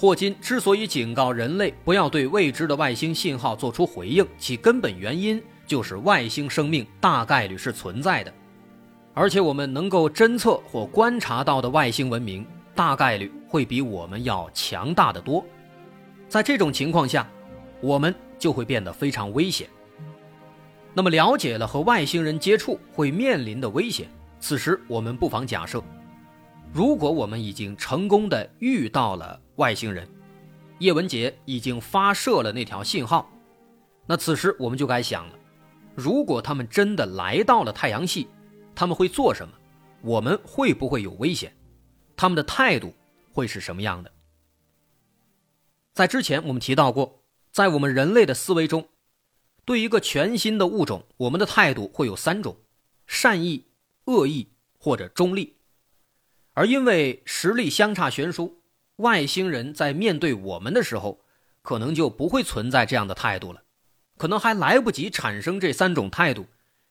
霍金之所以警告人类不要对未知的外星信号做出回应，其根本原因就是外星生命大概率是存在的，而且我们能够侦测或观察到的外星文明大概率会比我们要强大的多。在这种情况下，我们就会变得非常危险。那么，了解了和外星人接触会面临的危险，此时我们不妨假设，如果我们已经成功的遇到了外星人，叶文洁已经发射了那条信号，那此时我们就该想了：如果他们真的来到了太阳系，他们会做什么？我们会不会有危险？他们的态度会是什么样的？在之前我们提到过，在我们人类的思维中。对一个全新的物种，我们的态度会有三种：善意、恶意或者中立。而因为实力相差悬殊，外星人在面对我们的时候，可能就不会存在这样的态度了，可能还来不及产生这三种态度，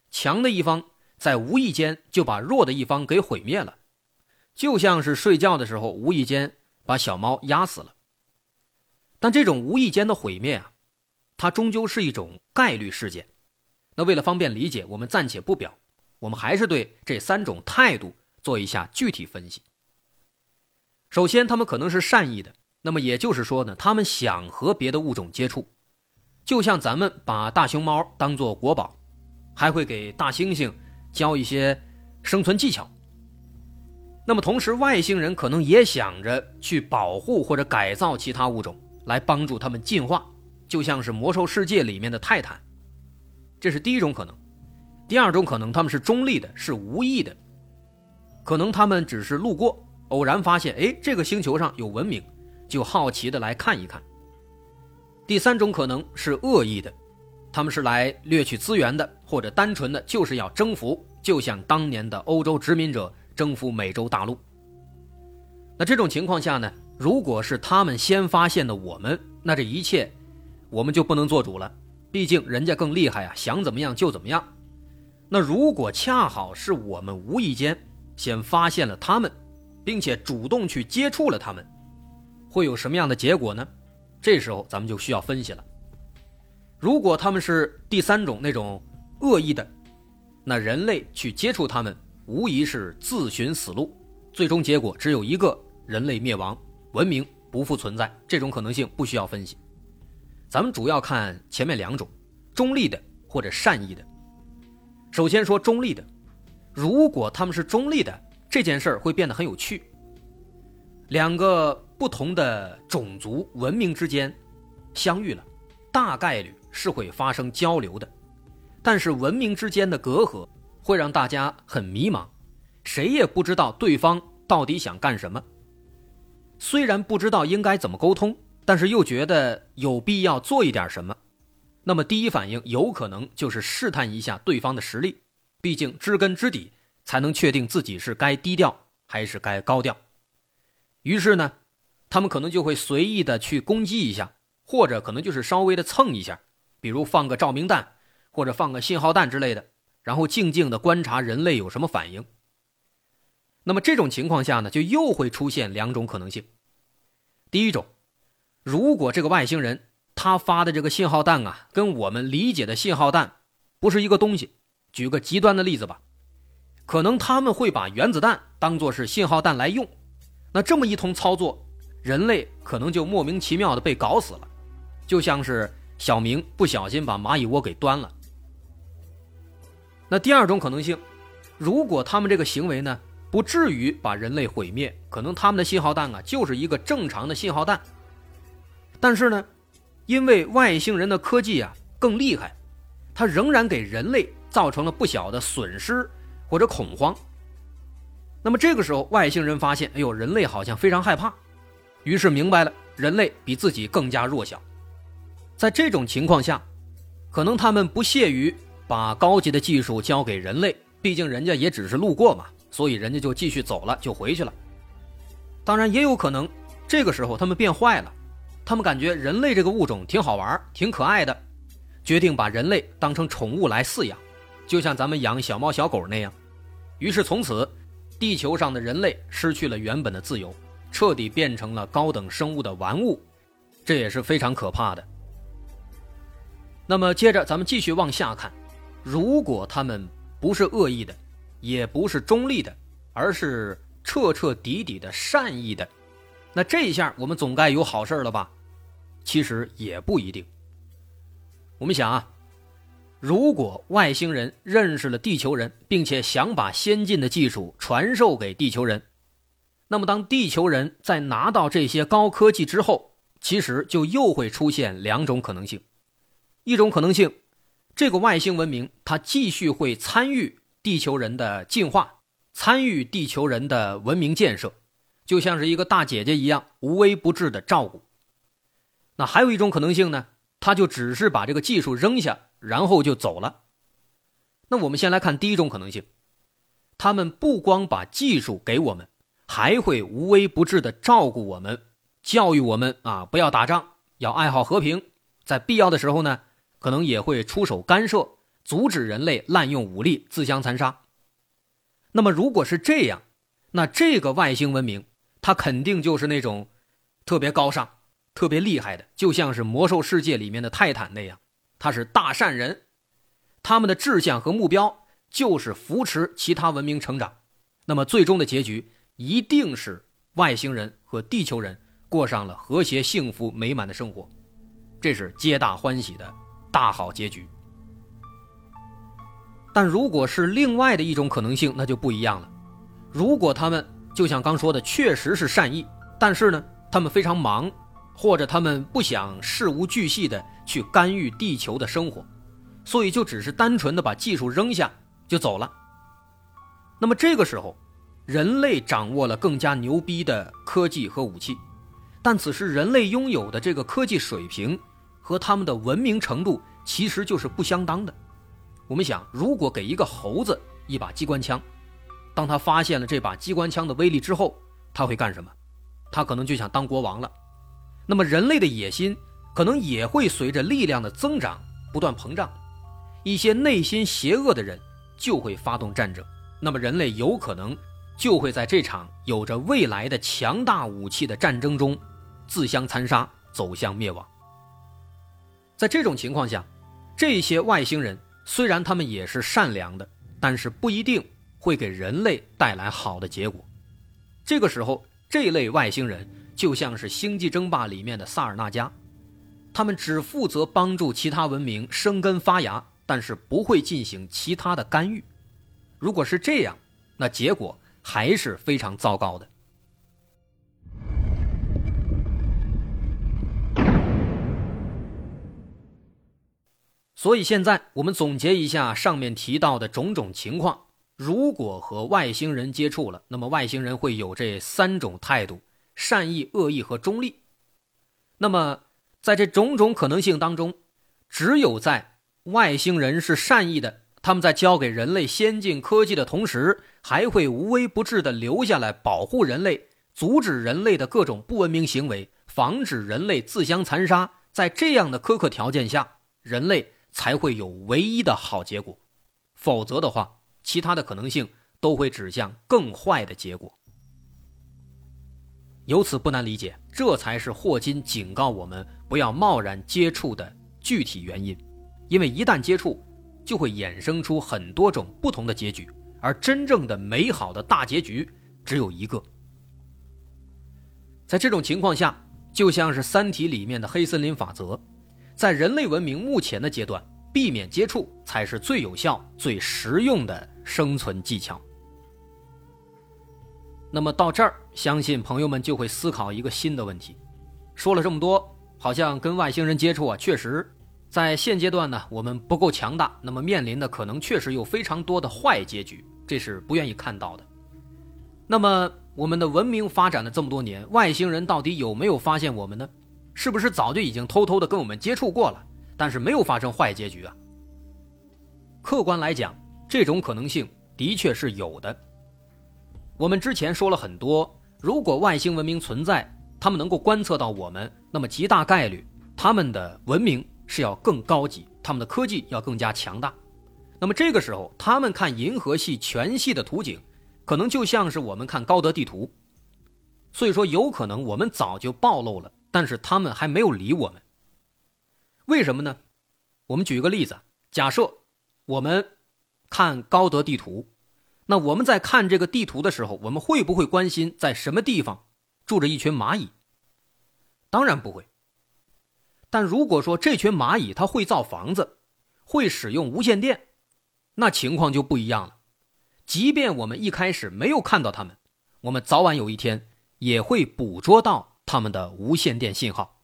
强的一方在无意间就把弱的一方给毁灭了，就像是睡觉的时候无意间把小猫压死了。但这种无意间的毁灭啊。它终究是一种概率事件，那为了方便理解，我们暂且不表，我们还是对这三种态度做一下具体分析。首先，他们可能是善意的，那么也就是说呢，他们想和别的物种接触，就像咱们把大熊猫当做国宝，还会给大猩猩教一些生存技巧。那么同时，外星人可能也想着去保护或者改造其他物种，来帮助他们进化。就像是魔兽世界里面的泰坦，这是第一种可能。第二种可能，他们是中立的，是无意的，可能他们只是路过，偶然发现，哎，这个星球上有文明，就好奇的来看一看。第三种可能是恶意的，他们是来掠取资源的，或者单纯的就是要征服，就像当年的欧洲殖民者征服美洲大陆。那这种情况下呢，如果是他们先发现的我们，那这一切。我们就不能做主了，毕竟人家更厉害啊，想怎么样就怎么样。那如果恰好是我们无意间先发现了他们，并且主动去接触了他们，会有什么样的结果呢？这时候咱们就需要分析了。如果他们是第三种那种恶意的，那人类去接触他们，无疑是自寻死路，最终结果只有一个：人类灭亡，文明不复存在。这种可能性不需要分析。咱们主要看前面两种，中立的或者善意的。首先说中立的，如果他们是中立的，这件事儿会变得很有趣。两个不同的种族文明之间相遇了，大概率是会发生交流的，但是文明之间的隔阂会让大家很迷茫，谁也不知道对方到底想干什么。虽然不知道应该怎么沟通。但是又觉得有必要做一点什么，那么第一反应有可能就是试探一下对方的实力，毕竟知根知底才能确定自己是该低调还是该高调。于是呢，他们可能就会随意的去攻击一下，或者可能就是稍微的蹭一下，比如放个照明弹或者放个信号弹之类的，然后静静的观察人类有什么反应。那么这种情况下呢，就又会出现两种可能性，第一种。如果这个外星人他发的这个信号弹啊，跟我们理解的信号弹不是一个东西，举个极端的例子吧，可能他们会把原子弹当做是信号弹来用，那这么一通操作，人类可能就莫名其妙的被搞死了，就像是小明不小心把蚂蚁窝给端了。那第二种可能性，如果他们这个行为呢，不至于把人类毁灭，可能他们的信号弹啊，就是一个正常的信号弹。但是呢，因为外星人的科技啊更厉害，它仍然给人类造成了不小的损失或者恐慌。那么这个时候，外星人发现，哎呦，人类好像非常害怕，于是明白了，人类比自己更加弱小。在这种情况下，可能他们不屑于把高级的技术交给人类，毕竟人家也只是路过嘛，所以人家就继续走了，就回去了。当然，也有可能这个时候他们变坏了，他们感觉人类这个物种挺好玩、挺可爱的，决定把人类当成宠物来饲养，就像咱们养小猫小狗那样。于是从此，地球上的人类失去了原本的自由，彻底变成了高等生物的玩物，这也是非常可怕的。那么接着咱们继续往下看，如果他们不是恶意的，也不是中立的，而是彻彻底底的善意的，那这一下我们总该有好事了吧？其实也不一定。我们想啊，如果外星人认识了地球人，并且想把先进的技术传授给地球人，那么当地球人在拿到这些高科技之后，其实就又会出现两种可能性。一种可能性，这个外星文明它继续会参与地球人的进化，参与地球人的文明建设，就像是一个大姐姐一样无微不至的照顾。那还有一种可能性呢，他就只是把这个技术扔下，然后就走了。那我们先来看第一种可能性，他们不光把技术给我们，还会无微不至的照顾我们，教育我们啊，不要打仗，要爱好和平，在必要的时候呢。可能也会出手干涉，阻止人类滥用武力自相残杀。那么，如果是这样，那这个外星文明，它肯定就是那种特别高尚、特别厉害的，就像是魔兽世界里面的泰坦那样，他是大善人。他们的志向和目标就是扶持其他文明成长。那么，最终的结局一定是外星人和地球人过上了和谐、幸福、美满的生活，这是皆大欢喜的。大好结局，但如果是另外的一种可能性，那就不一样了。如果他们就像刚说的，确实是善意，但是呢，他们非常忙，或者他们不想事无巨细的去干预地球的生活，所以就只是单纯的把技术扔下就走了。那么这个时候，人类掌握了更加牛逼的科技和武器，但此时人类拥有的这个科技水平。和他们的文明程度其实就是不相当的。我们想，如果给一个猴子一把机关枪，当他发现了这把机关枪的威力之后，他会干什么？他可能就想当国王了。那么人类的野心可能也会随着力量的增长不断膨胀，一些内心邪恶的人就会发动战争。那么人类有可能就会在这场有着未来的强大武器的战争中自相残杀，走向灭亡。在这种情况下，这些外星人虽然他们也是善良的，但是不一定会给人类带来好的结果。这个时候，这类外星人就像是《星际争霸》里面的萨尔纳加，他们只负责帮助其他文明生根发芽，但是不会进行其他的干预。如果是这样，那结果还是非常糟糕的。所以现在我们总结一下上面提到的种种情况：如果和外星人接触了，那么外星人会有这三种态度：善意、恶意和中立。那么在这种种可能性当中，只有在外星人是善意的，他们在教给人类先进科技的同时，还会无微不至的留下来保护人类，阻止人类的各种不文明行为，防止人类自相残杀。在这样的苛刻条件下，人类。才会有唯一的好结果，否则的话，其他的可能性都会指向更坏的结果。由此不难理解，这才是霍金警告我们不要贸然接触的具体原因，因为一旦接触，就会衍生出很多种不同的结局，而真正的美好的大结局只有一个。在这种情况下，就像是《三体》里面的黑森林法则。在人类文明目前的阶段，避免接触才是最有效、最实用的生存技巧。那么到这儿，相信朋友们就会思考一个新的问题：说了这么多，好像跟外星人接触啊，确实，在现阶段呢，我们不够强大，那么面临的可能确实有非常多的坏结局，这是不愿意看到的。那么我们的文明发展了这么多年，外星人到底有没有发现我们呢？是不是早就已经偷偷的跟我们接触过了，但是没有发生坏结局啊？客观来讲，这种可能性的确是有的。我们之前说了很多，如果外星文明存在，他们能够观测到我们，那么极大概率他们的文明是要更高级，他们的科技要更加强大。那么这个时候，他们看银河系全系的图景，可能就像是我们看高德地图。所以说，有可能我们早就暴露了，但是他们还没有理我们。为什么呢？我们举一个例子，假设我们看高德地图，那我们在看这个地图的时候，我们会不会关心在什么地方住着一群蚂蚁？当然不会。但如果说这群蚂蚁它会造房子，会使用无线电。那情况就不一样了，即便我们一开始没有看到它们，我们早晚有一天也会捕捉到它们的无线电信号，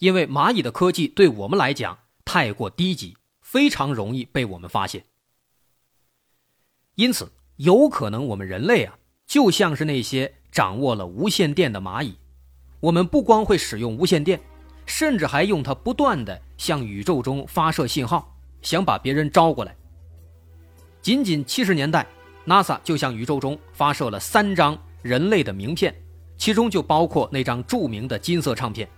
因为蚂蚁的科技对我们来讲太过低级，非常容易被我们发现。因此，有可能我们人类啊，就像是那些掌握了无线电的蚂蚁，我们不光会使用无线电，甚至还用它不断的向宇宙中发射信号，想把别人招过来。仅仅七十年代，NASA 就向宇宙中发射了三张人类的名片，其中就包括那张著名的金色唱片。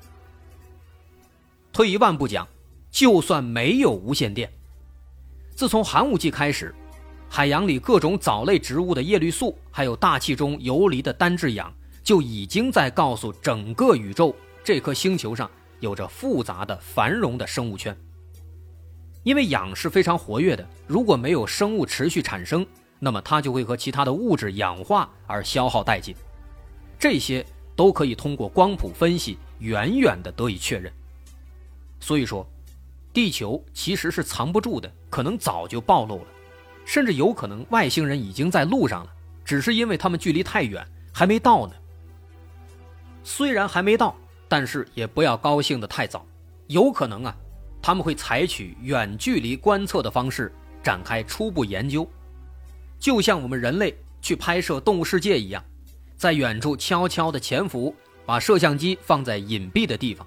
退一万步讲，就算没有无线电，自从寒武纪开始，海洋里各种藻类植物的叶绿素，还有大气中游离的单质氧，就已经在告诉整个宇宙，这颗星球上有着复杂的繁荣的生物圈。因为氧是非常活跃的，如果没有生物持续产生，那么它就会和其他的物质氧化而消耗殆尽。这些都可以通过光谱分析远远的得以确认。所以说，地球其实是藏不住的，可能早就暴露了，甚至有可能外星人已经在路上了，只是因为他们距离太远，还没到呢。虽然还没到，但是也不要高兴的太早，有可能啊。他们会采取远距离观测的方式展开初步研究，就像我们人类去拍摄动物世界一样，在远处悄悄地潜伏，把摄像机放在隐蔽的地方。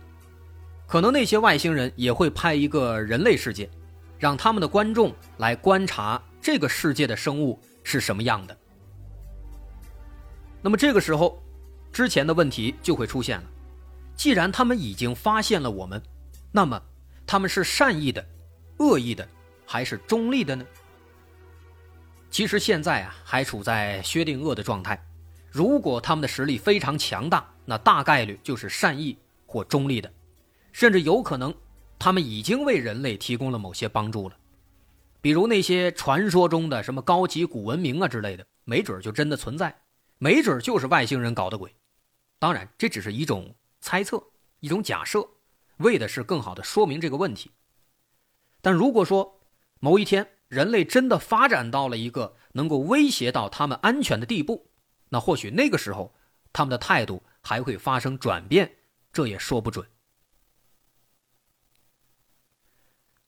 可能那些外星人也会拍一个人类世界，让他们的观众来观察这个世界的生物是什么样的。那么这个时候，之前的问题就会出现了。既然他们已经发现了我们，那么。他们是善意的、恶意的，还是中立的呢？其实现在啊，还处在薛定谔的状态。如果他们的实力非常强大，那大概率就是善意或中立的，甚至有可能他们已经为人类提供了某些帮助了。比如那些传说中的什么高级古文明啊之类的，没准就真的存在，没准就是外星人搞的鬼。当然，这只是一种猜测，一种假设。为的是更好的说明这个问题，但如果说某一天人类真的发展到了一个能够威胁到他们安全的地步，那或许那个时候他们的态度还会发生转变，这也说不准。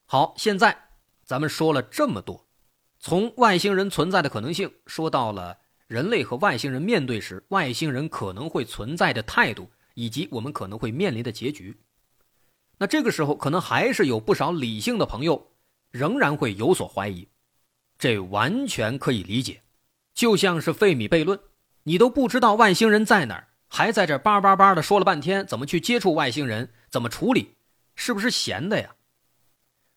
好，现在咱们说了这么多，从外星人存在的可能性说到了人类和外星人面对时，外星人可能会存在的态度，以及我们可能会面临的结局。那这个时候，可能还是有不少理性的朋友仍然会有所怀疑，这完全可以理解。就像是费米悖论，你都不知道外星人在哪儿，还在这叭叭叭的说了半天怎么去接触外星人，怎么处理，是不是闲的呀？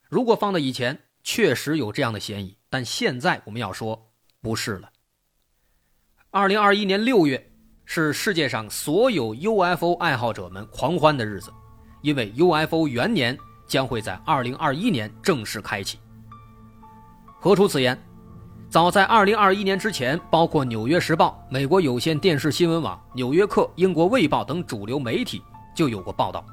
如果放到以前，确实有这样的嫌疑，但现在我们要说不是了。二零二一年六月是世界上所有 UFO 爱好者们狂欢的日子。因为 UFO 元年将会在2021年正式开启。何出此言？早在2021年之前，包括《纽约时报》、美国有线电视新闻网、《纽约客》、英国《卫报》等主流媒体就有过报道。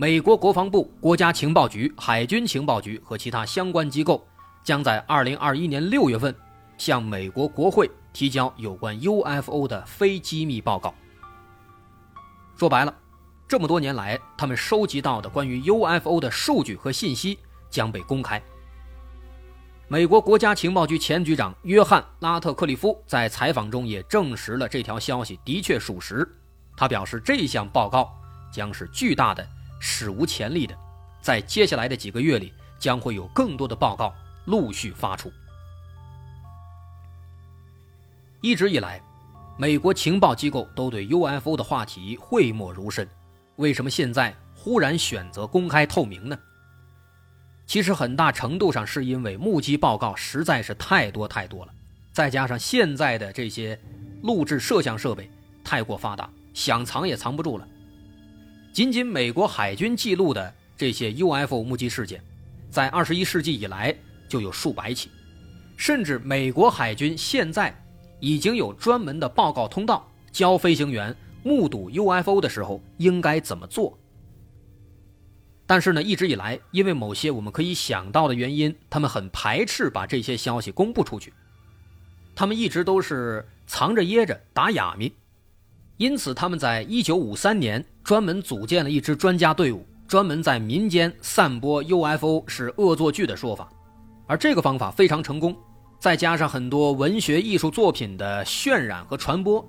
美国国防部、国家情报局、海军情报局和其他相关机构将在2021年6月份向美国国会提交有关 UFO 的非机密报告。说白了。这么多年来，他们收集到的关于 UFO 的数据和信息将被公开。美国国家情报局前局长约翰·拉特克利夫在采访中也证实了这条消息的确属实。他表示，这项报告将是巨大的、史无前例的，在接下来的几个月里，将会有更多的报告陆续发出。一直以来，美国情报机构都对 UFO 的话题讳莫如深，为什么现在忽然选择公开透明呢？其实很大程度上是因为目击报告实在是太多太多了，再加上现在的这些录制摄像设备太过发达，想藏也藏不住了。仅仅美国海军记录的这些 UFO 目击事件，在二十一世纪以来就有数百起，甚至美国海军现在已经有专门的报告通道，教飞行员目睹 UFO 的时候应该怎么做。但是呢，一直以来，因为某些我们可以想到的原因，他们很排斥把这些消息公布出去。他们一直都是藏着掖着打哑谜，因此他们在一九五三年专门组建了一支专家队伍，专门在民间散播 UFO 是恶作剧的说法。而这个方法非常成功，再加上很多文学艺术作品的渲染和传播，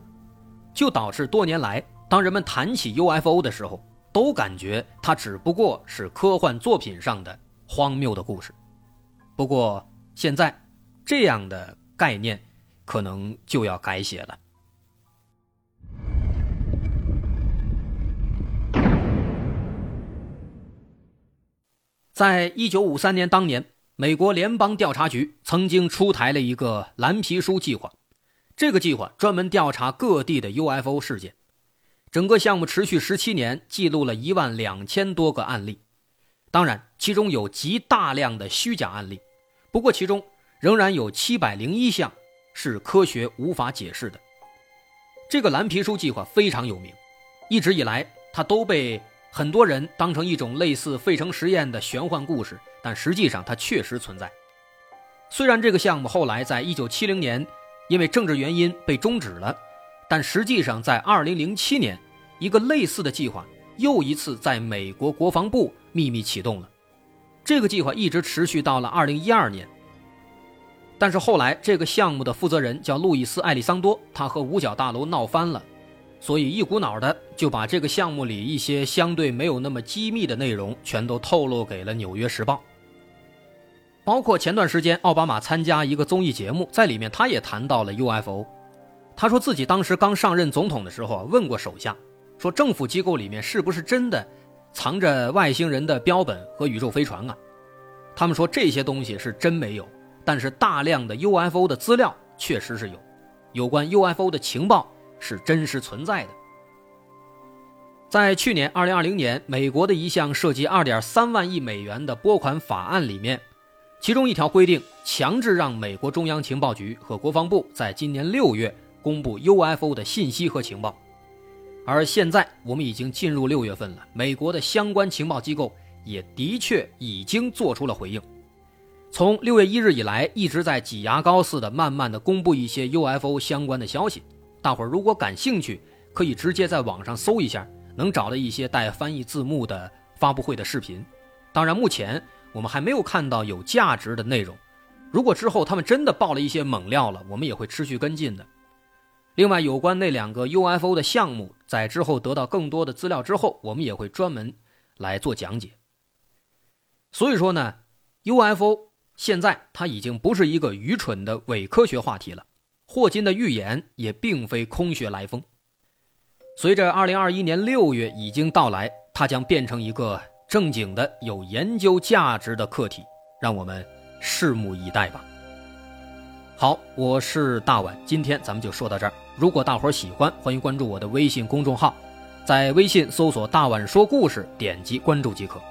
就导致多年来，当人们谈起 UFO 的时候，都感觉它只不过是科幻作品上的荒谬的故事，不过现在这样的概念可能就要改写了。在一九五三年当年，美国联邦调查局曾经出台了一个蓝皮书计划，这个计划专门调查各地的 UFO 事件。整个项目持续十七年，记录了一万两千多个案例，当然，其中有极大量的虚假案例。不过，其中仍然有七百零一项是科学无法解释的。这个蓝皮书计划非常有名，一直以来，它都被很多人当成一种类似费城实验的玄幻故事，但实际上它确实存在。虽然这个项目后来在一九七零年因为政治原因被终止了。但实际上，在2007年，一个类似的计划又一次在美国国防部秘密启动了。这个计划一直持续到了2012年。但是后来，这个项目的负责人叫路易斯·艾利桑多，他和五角大楼闹翻了，所以一股脑的就把这个项目里一些相对没有那么机密的内容全都透露给了《纽约时报》。包括前段时间奥巴马参加一个综艺节目，在里面他也谈到了 UFO。他说自己当时刚上任总统的时候啊，问过手下，说政府机构里面是不是真的藏着外星人的标本和宇宙飞船啊？他们说这些东西是真没有，但是大量的 UFO 的资料确实是有，有关 UFO 的情报是真实存在的。在去年2020年，美国的一项涉及2.3万亿美元的拨款法案里面，其中一条规定强制让美国中央情报局和国防部在今年六月。公布 UFO 的信息和情报，而现在我们已经进入六月份了，美国的相关情报机构也的确已经做出了回应。从六月一日以来，一直在挤牙膏似的慢慢的公布一些 UFO 相关的消息。大伙儿如果感兴趣，可以直接在网上搜一下，能找到一些带翻译字幕的发布会的视频。当然，目前我们还没有看到有价值的内容。如果之后他们真的爆了一些猛料了，我们也会持续跟进的。另外，有关那两个 UFO 的项目，在之后得到更多的资料之后，我们也会专门来做讲解。所以说呢，UFO 现在它已经不是一个愚蠢的伪科学话题了。霍金的预言也并非空穴来风。随着2021年6月已经到来，它将变成一个正经的、有研究价值的课题，让我们拭目以待吧。好，我是大碗，今天咱们就说到这儿。如果大伙儿喜欢，欢迎关注我的微信公众号，在微信搜索“大碗说故事”，点击关注即可。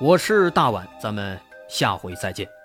我是大碗，咱们下回再见。